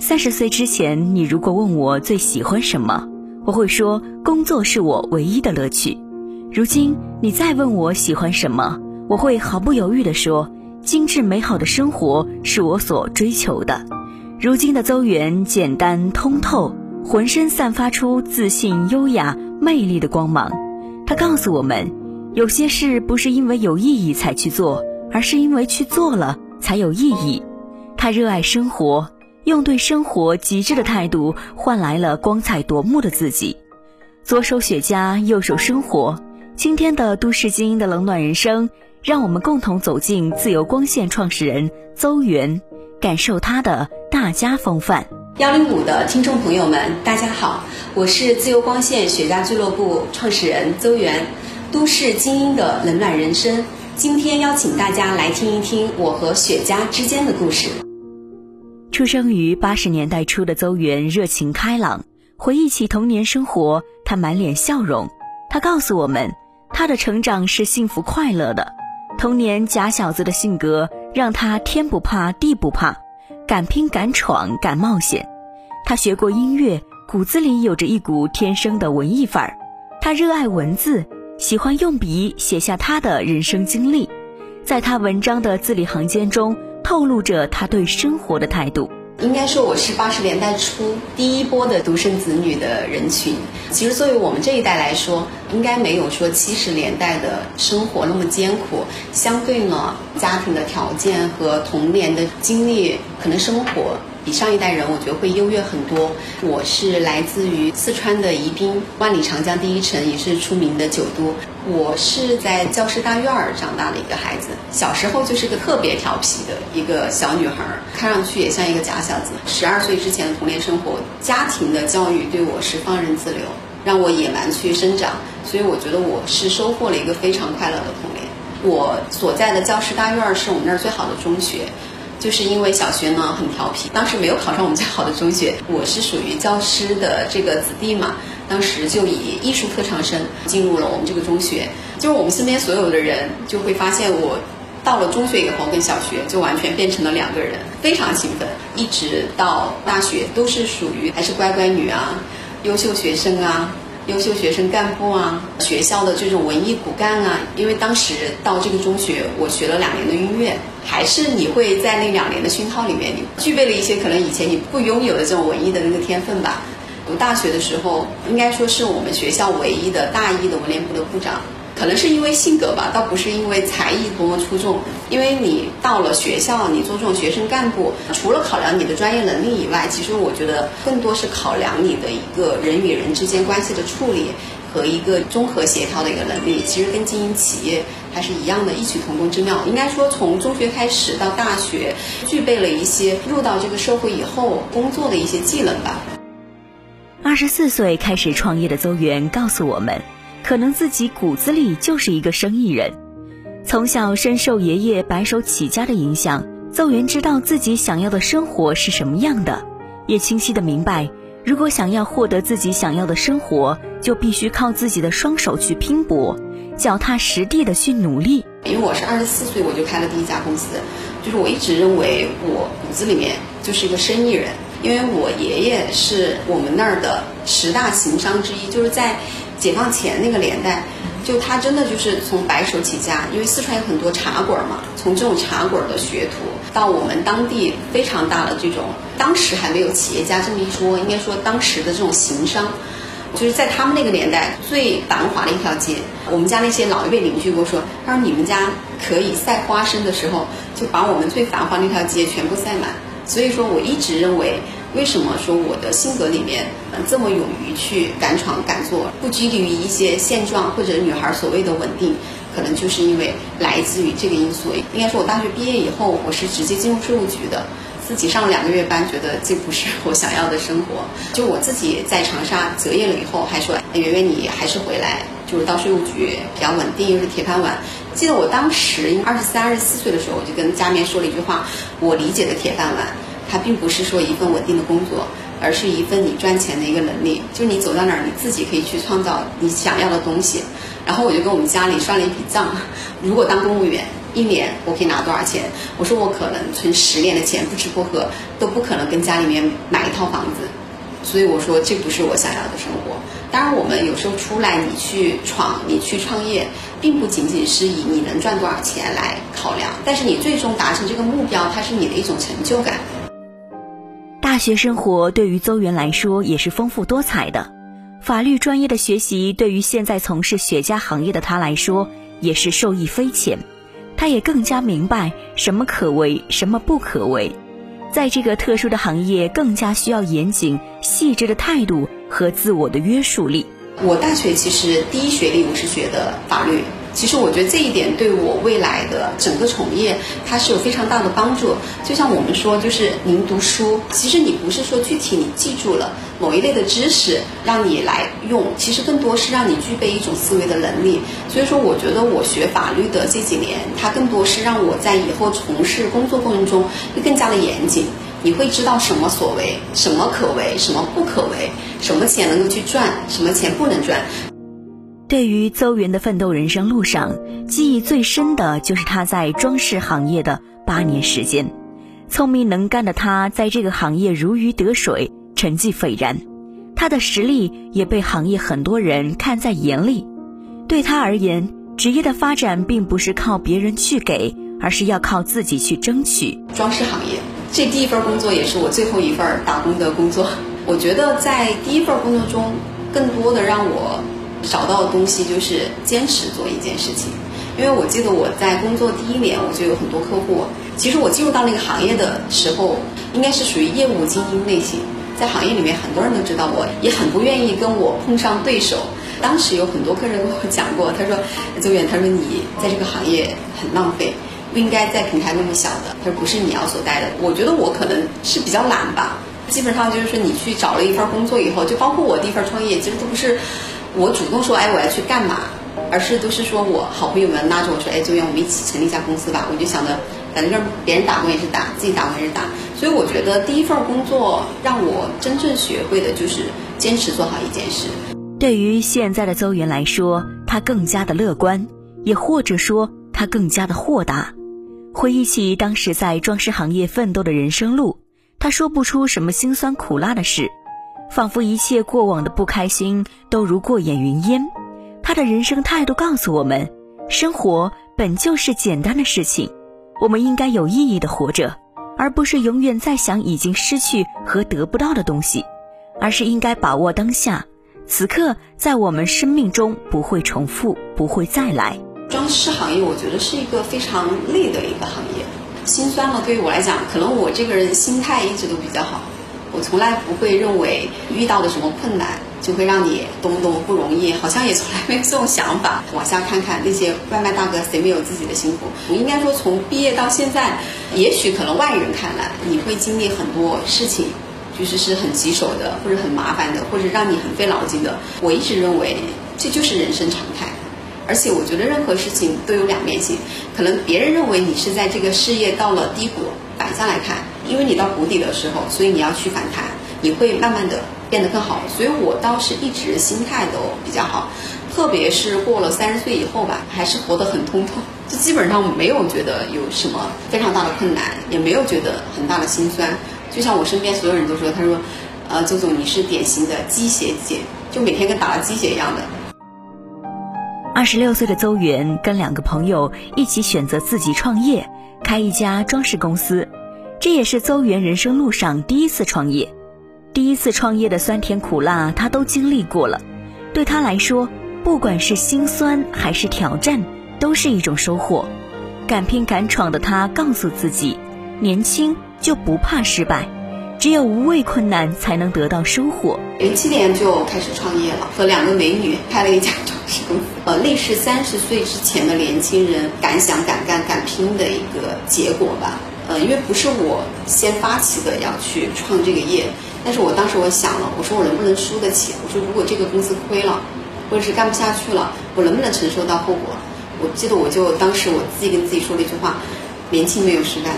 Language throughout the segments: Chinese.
三十岁之前，你如果问我最喜欢什么，我会说工作是我唯一的乐趣。如今你再问我喜欢什么，我会毫不犹豫地说，精致美好的生活是我所追求的。如今的邹源简单通透。浑身散发出自信、优雅、魅力的光芒。他告诉我们，有些事不是因为有意义才去做，而是因为去做了才有意义。他热爱生活，用对生活极致的态度换来了光彩夺目的自己。左手雪茄，右手生活。今天的都市精英的冷暖人生，让我们共同走进自由光线创始人邹源，感受他的大家风范。幺零五的听众朋友们，大家好，我是自由光线雪茄俱乐部创始人邹源，都市精英的冷暖人生。今天邀请大家来听一听我和雪茄之间的故事。出生于八十年代初的邹源热情开朗，回忆起童年生活，他满脸笑容。他告诉我们，他的成长是幸福快乐的。童年假小子的性格让他天不怕地不怕。敢拼敢闯敢冒险，他学过音乐，骨子里有着一股天生的文艺范儿。他热爱文字，喜欢用笔写下他的人生经历，在他文章的字里行间中透露着他对生活的态度。应该说我是八十年代初第一波的独生子女的人群。其实作为我们这一代来说，应该没有说七十年代的生活那么艰苦。相对呢，家庭的条件和童年的经历，可能生活。比上一代人，我觉得会优越很多。我是来自于四川的宜宾，万里长江第一城，也是出名的酒都。我是在教师大院儿长大的一个孩子，小时候就是个特别调皮的一个小女孩，看上去也像一个假小子。十二岁之前的童年生活，家庭的教育对我是放任自流，让我野蛮去生长，所以我觉得我是收获了一个非常快乐的童年。我所在的教师大院儿是我们那儿最好的中学。就是因为小学呢很调皮，当时没有考上我们最好的中学。我是属于教师的这个子弟嘛，当时就以艺术特长生进入了我们这个中学。就是我们身边所有的人就会发现，我到了中学以后跟小学就完全变成了两个人，非常兴奋。一直到大学都是属于还是乖乖女啊，优秀学生啊。优秀学生干部啊，学校的这种文艺骨干啊，因为当时到这个中学，我学了两年的音乐，还是你会在那两年的熏陶里面，你具备了一些可能以前你不拥有的这种文艺的那个天分吧。读大学的时候，应该说是我们学校唯一的大一的文联部的部长。可能是因为性格吧，倒不是因为才艺多么出众。因为你到了学校，你做这种学生干部，除了考量你的专业能力以外，其实我觉得更多是考量你的一个人与人之间关系的处理和一个综合协调的一个能力。其实跟经营企业还是一样的，异曲同工之妙。应该说，从中学开始到大学，具备了一些入到这个社会以后工作的一些技能吧。二十四岁开始创业的邹源告诉我们。可能自己骨子里就是一个生意人，从小深受爷爷白手起家的影响，邹源知道自己想要的生活是什么样的，也清晰的明白，如果想要获得自己想要的生活，就必须靠自己的双手去拼搏，脚踏实地的去努力。因为我是二十四岁我就开了第一家公司，就是我一直认为我骨子里面就是一个生意人，因为我爷爷是我们那儿的十大行商之一，就是在。解放前那个年代，就他真的就是从白手起家，因为四川有很多茶馆嘛，从这种茶馆的学徒到我们当地非常大的这种，当时还没有企业家这么一说，应该说当时的这种行商，就是在他们那个年代最繁华的一条街。我们家那些老一辈邻居跟我说，他说你们家可以晒花生的时候，就把我们最繁华那条街全部晒满。所以说，我一直认为，为什么说我的性格里面嗯这么勇于去敢闯敢做，不拘泥于一些现状或者女孩所谓的稳定，可能就是因为来自于这个因素。应该说，我大学毕业以后，我是直接进入税务局的。自己上了两个月班，觉得这不是我想要的生活。就我自己在长沙择业了以后，还说圆圆你还是回来，就是到税务局比较稳定，又是铁饭碗。记得我当时二十三、二十四岁的时候，我就跟家里面说了一句话：我理解的铁饭碗，它并不是说一份稳定的工作，而是一份你赚钱的一个能力。就你走到哪儿，你自己可以去创造你想要的东西。然后我就跟我们家里算了一笔账：如果当公务员。一年我可以拿多少钱？我说我可能存十年的钱，不吃不喝都不可能跟家里面买一套房子，所以我说这不是我想要的生活。当然，我们有时候出来你去闯，你去创业，并不仅仅是以你能赚多少钱来考量，但是你最终达成这个目标，它是你的一种成就感。大学生活对于邹源来说也是丰富多彩的，法律专业的学习对于现在从事雪茄行业的他来说也是受益匪浅。他也更加明白什么可为，什么不可为，在这个特殊的行业，更加需要严谨、细致的态度和自我的约束力。我大学其实第一学历我是学的法律。其实我觉得这一点对我未来的整个从业，它是有非常大的帮助。就像我们说，就是您读书，其实你不是说具体你记住了某一类的知识让你来用，其实更多是让你具备一种思维的能力。所以说，我觉得我学法律的这几年，它更多是让我在以后从事工作过程中会更加的严谨。你会知道什么所为，什么可为，什么不可为，什么钱能够去赚，什么钱不能赚。对于邹云的奋斗人生路上，记忆最深的就是他在装饰行业的八年时间。聪明能干的他，在这个行业如鱼得水，成绩斐然。他的实力也被行业很多人看在眼里。对他而言，职业的发展并不是靠别人去给，而是要靠自己去争取。装饰行业这第一份工作也是我最后一份打工的工作。我觉得在第一份工作中，更多的让我。找到的东西就是坚持做一件事情，因为我记得我在工作第一年我就有很多客户。其实我进入到那个行业的时候，应该是属于业务精英类型，在行业里面很多人都知道我，也很不愿意跟我碰上对手。当时有很多客人跟我讲过，他说：“周远，他说你在这个行业很浪费，不应该在平台那么小的，他说不是你要所待的。”我觉得我可能是比较懒吧，基本上就是说你去找了一份工作以后，就包括我第一份创业，其实都不是。我主动说，哎，我要去干嘛？而是都是说我好朋友们拉着我说，哎，周远，我们一起成立一家公司吧。我就想着，反正别人打工也是打，自己打工也是打。所以我觉得第一份工作让我真正学会的就是坚持做好一件事。对于现在的邹元来说，他更加的乐观，也或者说他更加的豁达。回忆起当时在装饰行业奋斗的人生路，他说不出什么辛酸苦辣的事。仿佛一切过往的不开心都如过眼云烟，他的人生态度告诉我们：生活本就是简单的事情，我们应该有意义的活着，而不是永远在想已经失去和得不到的东西，而是应该把握当下，此刻在我们生命中不会重复，不会再来。装饰行业我觉得是一个非常累的一个行业，心酸了。对于我来讲，可能我这个人心态一直都比较好。我从来不会认为遇到的什么困难就会让你多么多么不容易，好像也从来没有这种想法。往下看看那些外卖大哥，谁没有自己的辛苦？我应该说，从毕业到现在，也许可能外人看来你会经历很多事情，就是是很棘手的，或者很麻烦的，或者让你很费脑筋的。我一直认为这就是人生常态，而且我觉得任何事情都有两面性。可能别人认为你是在这个事业到了低谷，反向来看。因为你到谷底的时候，所以你要去反弹，你会慢慢的变得更好。所以我倒是一直心态都比较好，特别是过了三十岁以后吧，还是活得很通透，就基本上没有觉得有什么非常大的困难，也没有觉得很大的心酸。就像我身边所有人都说，他说，呃，周总你是典型的鸡血姐，就每天跟打了鸡血一样的。二十六岁的邹元跟两个朋友一起选择自己创业，开一家装饰公司。这也是邹元人生路上第一次创业。第一次创业的酸甜苦辣，他都经历过了。对他来说，不管是心酸还是挑战，都是一种收获。敢拼敢闯的他告诉自己：年轻就不怕失败，只有无畏困难，才能得到收获。零七年就开始创业了，和两个美女开了一家装饰公司。呃，类似三十岁之前的年轻人敢想敢干敢拼的一个结果吧。呃，因为不是我先发起的要去创这个业，但是我当时我想了，我说我能不能输得起？我说如果这个公司亏了，或者是干不下去了，我能不能承受到后果？我记得我就当时我自己跟自己说了一句话：年轻没有失败，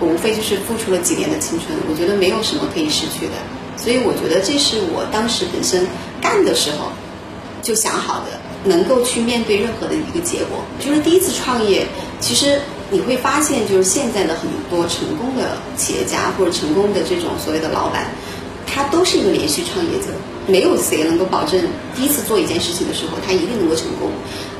我无非就是付出了几年的青春，我觉得没有什么可以失去的。所以我觉得这是我当时本身干的时候就想好的，能够去面对任何的一个结果。就是第一次创业，其实。你会发现，就是现在的很多成功的企业家或者成功的这种所谓的老板，他都是一个连续创业者。没有谁能够保证第一次做一件事情的时候，他一定能够成功。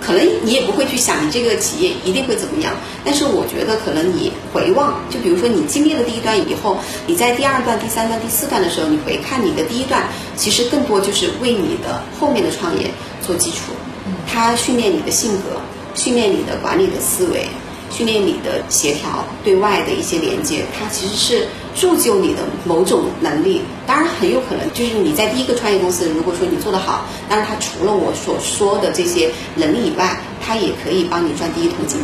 可能你也不会去想你这个企业一定会怎么样。但是我觉得，可能你回望，就比如说你经历了第一段以后，你在第二段、第三段、第四段的时候，你回看你的第一段，其实更多就是为你的后面的创业做基础。它训练你的性格，训练你的管理的思维。训练你的协调，对外的一些连接，它其实是铸就你的某种能力。当然，很有可能就是你在第一个创业公司，如果说你做得好，当然它除了我所说的这些能力以外，它也可以帮你赚第一桶金。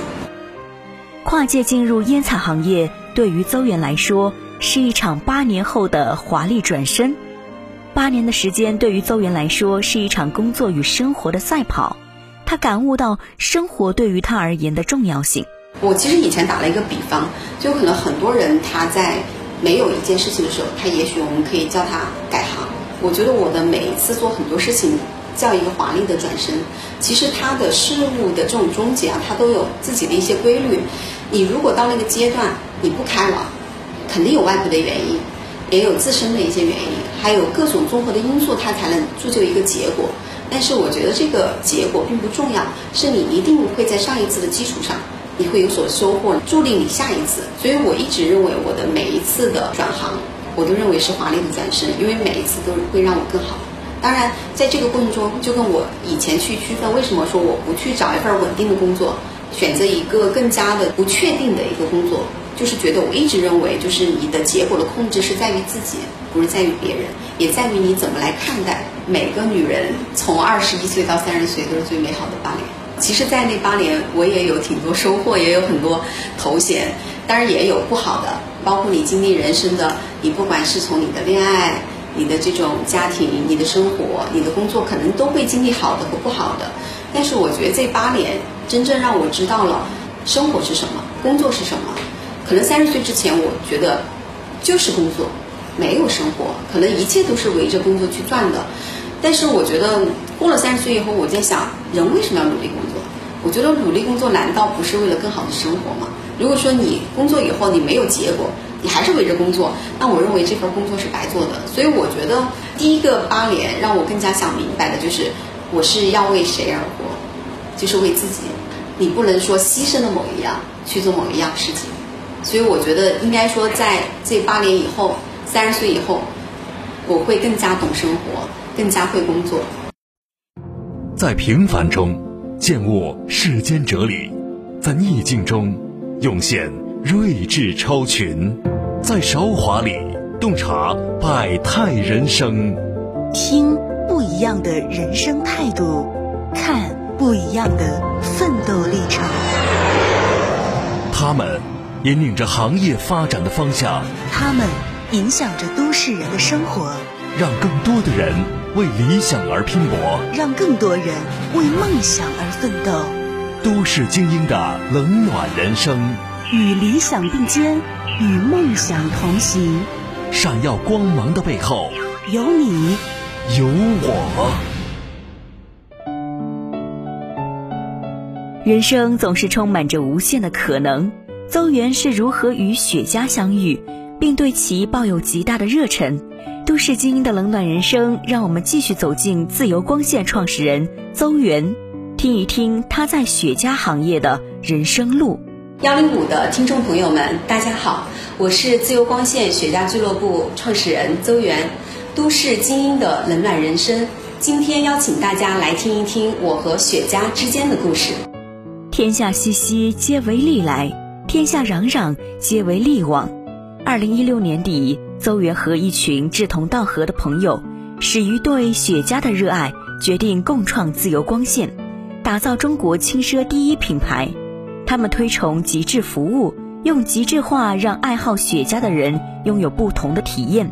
跨界进入烟草行业，对于邹源来说是一场八年后的华丽转身。八年的时间对于邹源来说是一场工作与生活的赛跑，他感悟到生活对于他而言的重要性。我其实以前打了一个比方，就可能很多人他在没有一件事情的时候，他也许我们可以叫他改行。我觉得我的每一次做很多事情，叫一个华丽的转身。其实它的事物的这种终结啊，它都有自己的一些规律。你如果到那个阶段你不开了，肯定有外部的原因，也有自身的一些原因，还有各种综合的因素，它才能铸就一个结果。但是我觉得这个结果并不重要，是你一定会在上一次的基础上。你会有所收获，助力你下一次。所以我一直认为，我的每一次的转行，我都认为是华丽的转身，因为每一次都会让我更好。当然，在这个过程中，就跟我以前去区分，为什么说我不去找一份稳定的工作，选择一个更加的不确定的一个工作，就是觉得我一直认为，就是你的结果的控制是在于自己，不是在于别人，也在于你怎么来看待。每个女人从二十一岁到三十岁都是最美好的八年。其实，在那八年，我也有挺多收获，也有很多头衔，当然也有不好的，包括你经历人生的，你不管是从你的恋爱、你的这种家庭、你的生活、你的工作，可能都会经历好的和不好的。但是，我觉得这八年真正让我知道了生活是什么，工作是什么。可能三十岁之前，我觉得就是工作，没有生活，可能一切都是围着工作去转的。但是我觉得过了三十岁以后，我在想，人为什么要努力工作？我觉得努力工作难道不是为了更好的生活吗？如果说你工作以后你没有结果，你还是围着工作，那我认为这份工作是白做的。所以我觉得第一个八年让我更加想明白的就是，我是要为谁而活？就是为自己。你不能说牺牲了某一样去做某一样事情。所以我觉得应该说，在这八年以后，三十岁以后，我会更加懂生活。更加会工作，在平凡中见悟世间哲理，在逆境中涌现睿智超群，在韶华里洞察百态人生，听不一样的人生态度，看不一样的奋斗历程。他们引领着行业发展的方向，他们影响着都市人的生活，让更多的人。为理想而拼搏，让更多人为梦想而奋斗。都市精英的冷暖人生，与理想并肩，与梦想同行。闪耀光芒的背后，有你，有我。人生总是充满着无限的可能。邹源是如何与雪茄相遇，并对其抱有极大的热忱？都市精英的冷暖人生，让我们继续走进自由光线创始人邹源，听一听他在雪茄行业的人生路。幺零五的听众朋友们，大家好，我是自由光线雪茄俱乐部创始人邹源。都市精英的冷暖人生。今天邀请大家来听一听我和雪茄之间的故事。天下熙熙，皆为利来；天下攘攘，皆为利往。二零一六年底，邹元和一群志同道合的朋友，始于对雪茄的热爱，决定共创自由光线，打造中国轻奢第一品牌。他们推崇极致服务，用极致化让爱好雪茄的人拥有不同的体验，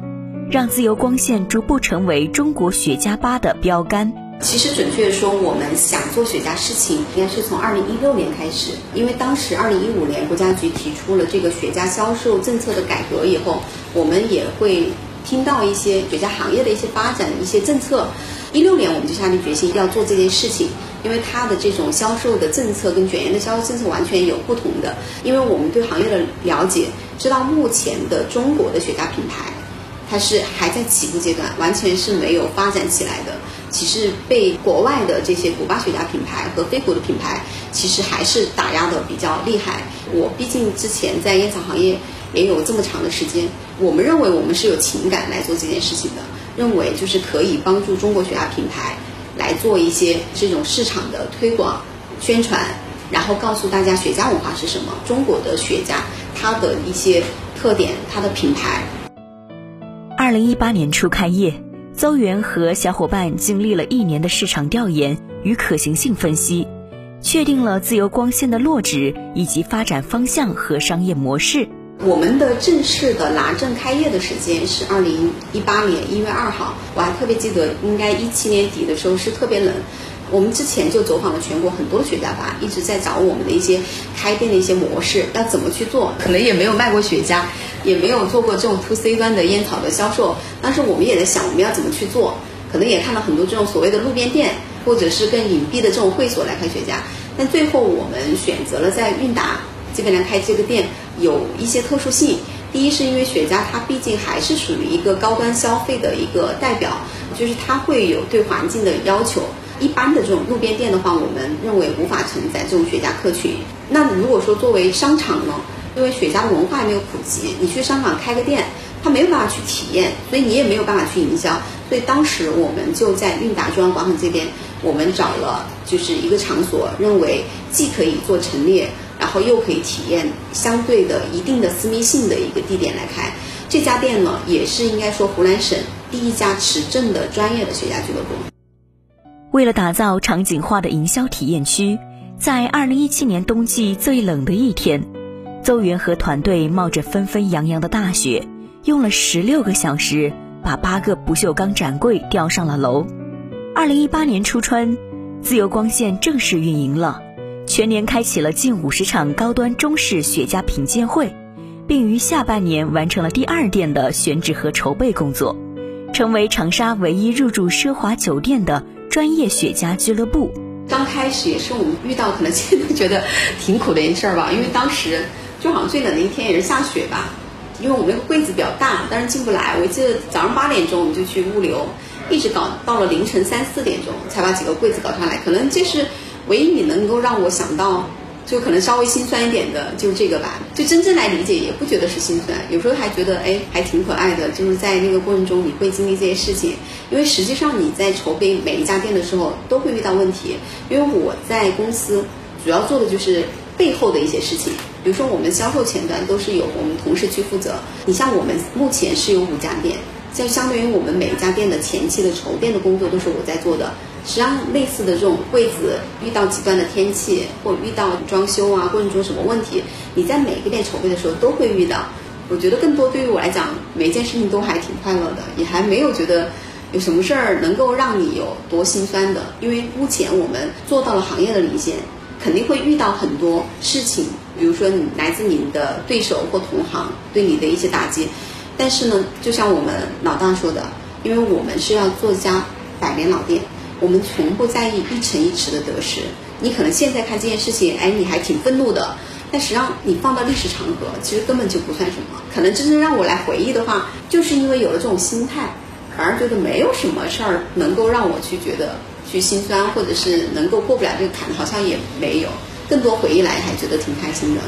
让自由光线逐步成为中国雪茄吧的标杆。其实准确的说，我们想做雪茄事情，应该是从二零一六年开始，因为当时二零一五年国家局提出了这个雪茄销售政策的改革以后，我们也会听到一些雪茄行业的一些发展一些政策。一六年我们就下定决心要做这件事情，因为它的这种销售的政策跟卷烟的销售政策完全有不同的。因为我们对行业的了解，知道目前的中国的雪茄品牌，它是还在起步阶段，完全是没有发展起来的。其实被国外的这些古巴雪茄品牌和非古的品牌，其实还是打压的比较厉害。我毕竟之前在烟草行业也有这么长的时间，我们认为我们是有情感来做这件事情的，认为就是可以帮助中国雪茄品牌来做一些这种市场的推广、宣传，然后告诉大家雪茄文化是什么，中国的雪茄它的一些特点、它的品牌。二零一八年初开业。邹源和小伙伴经历了一年的市场调研与可行性分析，确定了自由光线的落址以及发展方向和商业模式。我们的正式的拿证开业的时间是二零一八年一月二号，我还特别记得，应该一七年底的时候是特别冷。我们之前就走访了全国很多雪茄吧，一直在找我们的一些开店的一些模式，要怎么去做，可能也没有卖过雪茄，也没有做过这种 to C 端的烟草的销售。当时我们也在想，我们要怎么去做，可能也看到很多这种所谓的路边店，或者是更隐蔽的这种会所来开雪茄。但最后我们选择了在韵达这边来开这个店，有一些特殊性。第一是因为雪茄它毕竟还是属于一个高端消费的一个代表，就是它会有对环境的要求。一般的这种路边店的话，我们认为无法承载这种雪茄客群。那如果说作为商场呢，因为雪茄的文化没有普及，你去商场开个店，它没有办法去体验，所以你也没有办法去营销。所以当时我们就在韵达中央广场这边，我们找了就是一个场所，认为既可以做陈列，然后又可以体验相对的一定的私密性的一个地点来开。这家店呢，也是应该说湖南省第一家持证的专业的雪茄俱乐部。为了打造场景化的营销体验区，在二零一七年冬季最冷的一天，邹元和团队冒着纷纷扬扬的大雪，用了十六个小时把八个不锈钢展柜吊上了楼。二零一八年初春，自由光线正式运营了，全年开启了近五十场高端中式雪茄品鉴会，并于下半年完成了第二店的选址和筹备工作，成为长沙唯一入驻奢华酒店的。专业雪茄俱乐部，刚开始也是我们遇到可能现在觉得挺苦的一件事儿吧，因为当时就好像最冷的一天也是下雪吧，因为我们那个柜子比较大，但是进不来。我记得早上八点钟我们就去物流，一直搞到了凌晨三四点钟才把几个柜子搞上来，可能这是唯一你能够让我想到。就可能稍微心酸一点的，就是这个吧。就真正来理解，也不觉得是心酸，有时候还觉得哎，还挺可爱的。就是在那个过程中，你会经历这些事情，因为实际上你在筹备每一家店的时候，都会遇到问题。因为我在公司主要做的就是背后的一些事情，比如说我们销售前端都是由我们同事去负责。你像我们目前是有五家店，就相对于我们每一家店的前期的筹店的工作都是我在做的。实际上，类似的这种柜子遇到极端的天气，或遇到装修啊过程中什么问题，你在每个店筹备的时候都会遇到。我觉得更多对于我来讲，每一件事情都还挺快乐的，也还没有觉得有什么事儿能够让你有多心酸的。因为目前我们做到了行业的领先，肯定会遇到很多事情，比如说你来自你的对手或同行对你的一些打击。但是呢，就像我们老大说的，因为我们是要做家百年老店。我们从不在意一城一池的得失。你可能现在看这件事情，哎，你还挺愤怒的。但实际上，你放到历史长河，其实根本就不算什么。可能真正让我来回忆的话，就是因为有了这种心态，反而觉得没有什么事儿能够让我去觉得去心酸，或者是能够过不了这个坎，好像也没有。更多回忆来，还觉得挺开心的。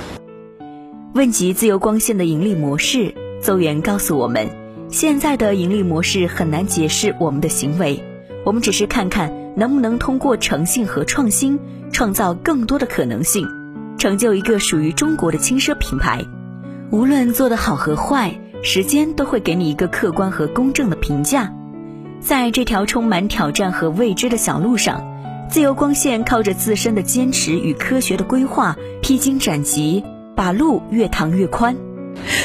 问及自由光线的盈利模式，邹元告诉我们。现在的盈利模式很难解释我们的行为，我们只是看看能不能通过诚信和创新，创造更多的可能性，成就一个属于中国的轻奢品牌。无论做得好和坏，时间都会给你一个客观和公正的评价。在这条充满挑战和未知的小路上，自由光线靠着自身的坚持与科学的规划，披荆斩棘，把路越趟越宽。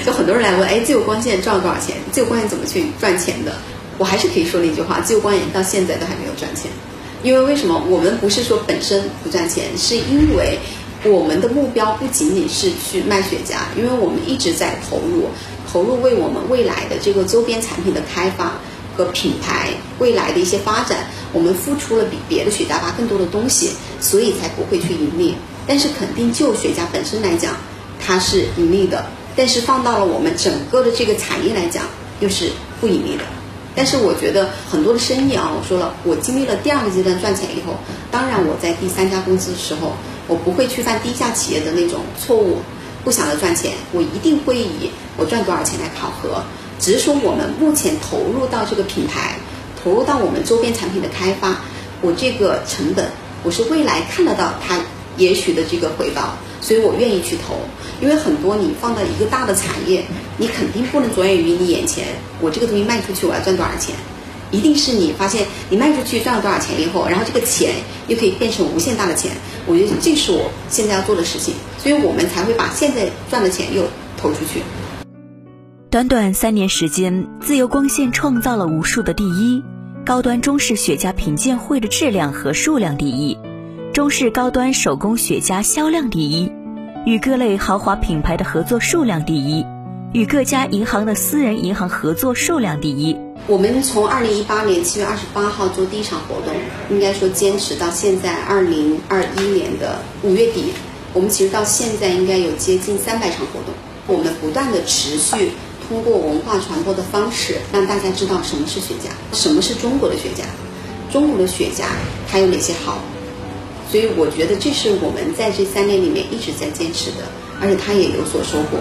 就很多人来问，哎，自由光线赚了多少钱？自由光线怎么去赚钱的？我还是可以说的一句话：自由光线到现在都还没有赚钱。因为为什么？我们不是说本身不赚钱，是因为我们的目标不仅仅是去卖雪茄，因为我们一直在投入，投入为我们未来的这个周边产品的开发和品牌未来的一些发展，我们付出了比别的雪茄吧更多的东西，所以才不会去盈利。但是肯定就雪茄本身来讲，它是盈利的。但是放到了我们整个的这个产业来讲，又是不盈利的。但是我觉得很多的生意啊，我说了，我经历了第二个阶段赚钱以后，当然我在第三家公司的时候，我不会去犯低价企业的那种错误，不想着赚钱，我一定会以我赚多少钱来考核。只是说我们目前投入到这个品牌，投入到我们周边产品的开发，我这个成本，我是未来看得到它也许的这个回报。所以我愿意去投，因为很多你放到一个大的产业，你肯定不能着眼于你眼前，我这个东西卖出去我要赚多少钱，一定是你发现你卖出去赚了多少钱以后，然后这个钱又可以变成无限大的钱，我觉得这是我现在要做的事情，所以我们才会把现在赚的钱又投出去。短短三年时间，自由光线创造了无数的第一，高端中式雪茄品鉴会的质量和数量第一。中式高端手工雪茄销量第一，与各类豪华品牌的合作数量第一，与各家银行的私人银行合作数量第一。我们从二零一八年七月二十八号做第一场活动，应该说坚持到现在二零二一年的五月底，我们其实到现在应该有接近三百场活动。我们不断的持续通过文化传播的方式，让大家知道什么是雪茄，什么是中国的雪茄，中国的雪茄它有哪些好。所以我觉得这是我们在这三年里面一直在坚持的，而且他也有所收获。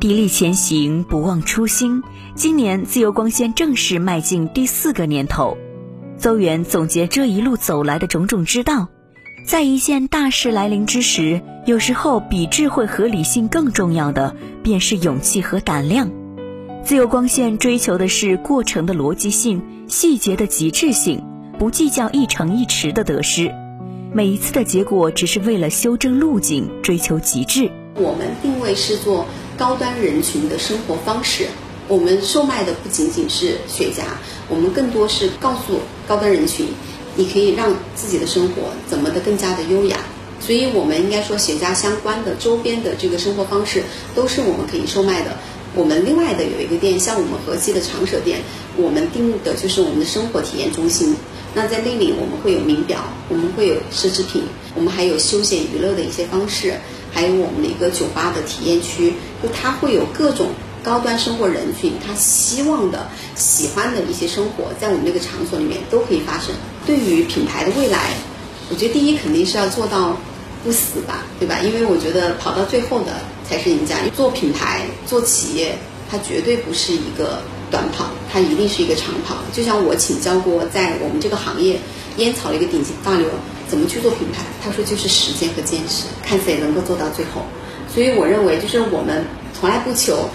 砥砺前行，不忘初心。今年自由光线正式迈进第四个年头。邹远总结这一路走来的种种之道，在一件大事来临之时，有时候比智慧和理性更重要的，便是勇气和胆量。自由光线追求的是过程的逻辑性、细节的极致性。不计较一成一池的得失，每一次的结果只是为了修正路径，追求极致。我们定位是做高端人群的生活方式，我们售卖的不仅仅是雪茄，我们更多是告诉高端人群，你可以让自己的生活怎么的更加的优雅。所以，我们应该说雪茄相关的周边的这个生活方式都是我们可以售卖的。我们另外的有一个店，像我们河西的长舍店，我们定的就是我们的生活体验中心。那在那里，我们会有名表，我们会有奢侈品，我们还有休闲娱乐的一些方式，还有我们的一个酒吧的体验区，就它会有各种高端生活人群他希望的、喜欢的一些生活，在我们那个场所里面都可以发生。对于品牌的未来，我觉得第一肯定是要做到不死吧，对吧？因为我觉得跑到最后的才是赢家。做品牌、做企业，它绝对不是一个。短跑，它一定是一个长跑。就像我请教过，在我们这个行业，烟草的一个顶级大牛，怎么去做品牌？他说就是时间和坚持，看谁能够做到最后。所以我认为，就是我们从来不求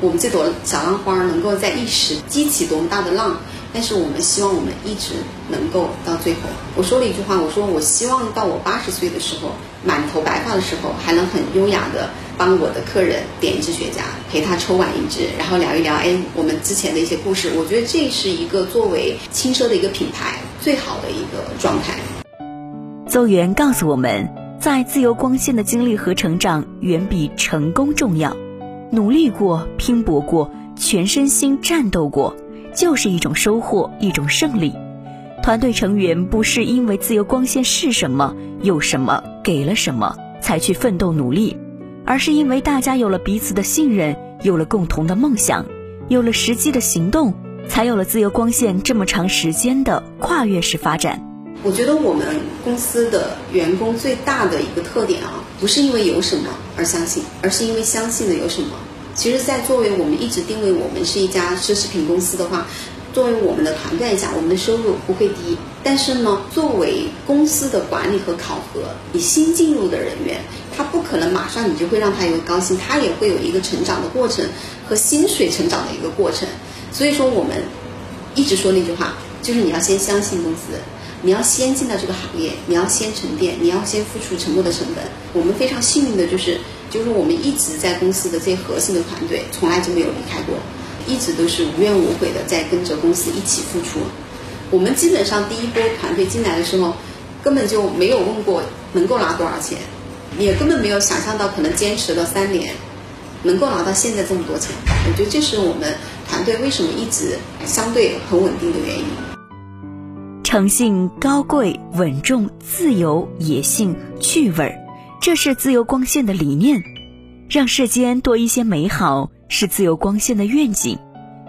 我们这朵小浪花能够在一时激起多么大的浪，但是我们希望我们一直能够到最后。我说了一句话，我说我希望到我八十岁的时候，满头白发的时候，还能很优雅的。帮我的客人点一支雪茄，陪他抽完一支，然后聊一聊，哎，我们之前的一些故事。我觉得这是一个作为轻奢的一个品牌最好的一个状态。邹源告诉我们，在自由光线的经历和成长远比成功重要。努力过，拼搏过，全身心战斗过，就是一种收获，一种胜利。团队成员不是因为自由光线是什么、有什么、给了什么才去奋斗努力。而是因为大家有了彼此的信任，有了共同的梦想，有了实际的行动，才有了自由光线这么长时间的跨越式发展。我觉得我们公司的员工最大的一个特点啊，不是因为有什么而相信，而是因为相信了有什么其实，在作为我们一直定位我们是一家奢侈品公司的话，作为我们的团队来讲，我们的收入不会低。但是呢，作为公司的管理和考核，你新进入的人员，他不可能马上你就会让他有高薪，他也会有一个成长的过程和薪水成长的一个过程。所以说，我们一直说那句话，就是你要先相信公司。你要先进到这个行业，你要先沉淀，你要先付出沉没的成本。我们非常幸运的就是，就是我们一直在公司的这核心的团队，从来就没有离开过，一直都是无怨无悔的在跟着公司一起付出。我们基本上第一波团队进来的时候，根本就没有问过能够拿多少钱，也根本没有想象到可能坚持了三年，能够拿到现在这么多钱。我觉得这是我们团队为什么一直相对很稳定的原因。诚信、高贵、稳重、自由、野性、趣味儿，这是自由光线的理念。让世间多一些美好，是自由光线的愿景。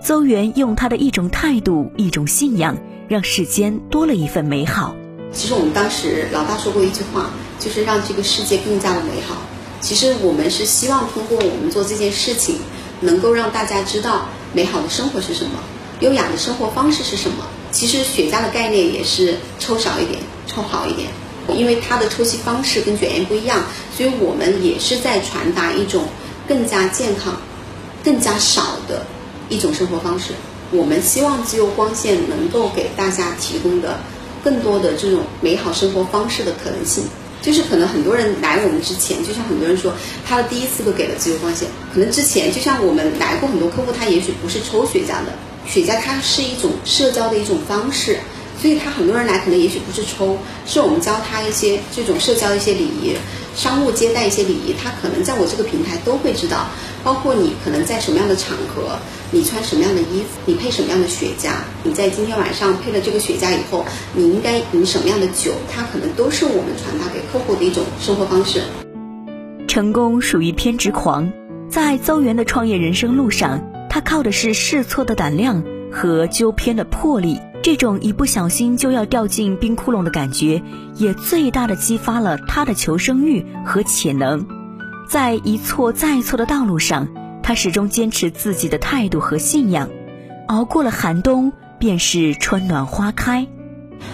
邹源用他的一种态度、一种信仰，让世间多了一份美好。其实我们当时老大说过一句话，就是让这个世界更加的美好。其实我们是希望通过我们做这件事情，能够让大家知道美好的生活是什么，优雅的生活方式是什么。其实雪茄的概念也是抽少一点，抽好一点，因为它的抽吸方式跟卷烟不一样，所以我们也是在传达一种更加健康、更加少的一种生活方式。我们希望自由光线能够给大家提供的更多的这种美好生活方式的可能性。就是可能很多人来我们之前，就像很多人说，他的第一次都给了自由光线，可能之前就像我们来过很多客户，他也许不是抽雪茄的。雪茄它是一种社交的一种方式，所以他很多人来可能也许不是抽，是我们教他一些这种社交一些礼仪、商务接待一些礼仪，他可能在我这个平台都会知道。包括你可能在什么样的场合，你穿什么样的衣服，你配什么样的雪茄，你在今天晚上配了这个雪茄以后，你应该饮什么样的酒，它可能都是我们传达给客户的一种生活方式。成功属于偏执狂，在邹源的创业人生路上。他靠的是试错的胆量和纠偏的魄力，这种一不小心就要掉进冰窟窿的感觉，也最大的激发了他的求生欲和潜能。在一错再错的道路上，他始终坚持自己的态度和信仰，熬过了寒冬，便是春暖花开。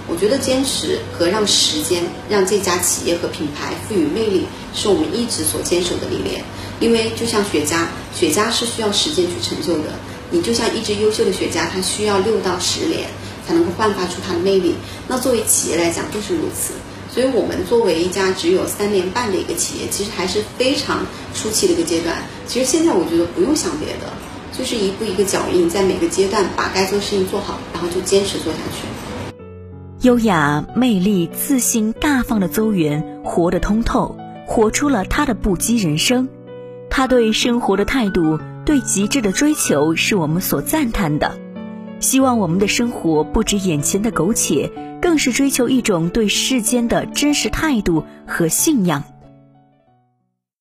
我觉得坚持和让时间让这家企业和品牌赋予魅力，是我们一直所坚守的理念。因为就像雪茄，雪茄是需要时间去成就的。你就像一支优秀的雪茄，它需要六到十年才能够焕发出它的魅力。那作为企业来讲，就是如此。所以我们作为一家只有三年半的一个企业，其实还是非常初期的一个阶段。其实现在我觉得不用想别的，就是一步一个脚印，在每个阶段把该做的事情做好，然后就坚持做下去。优雅、魅力、自信、大方的邹源，活得通透，活出了他的不羁人生。他对生活的态度，对极致的追求，是我们所赞叹的。希望我们的生活不止眼前的苟且，更是追求一种对世间的真实态度和信仰。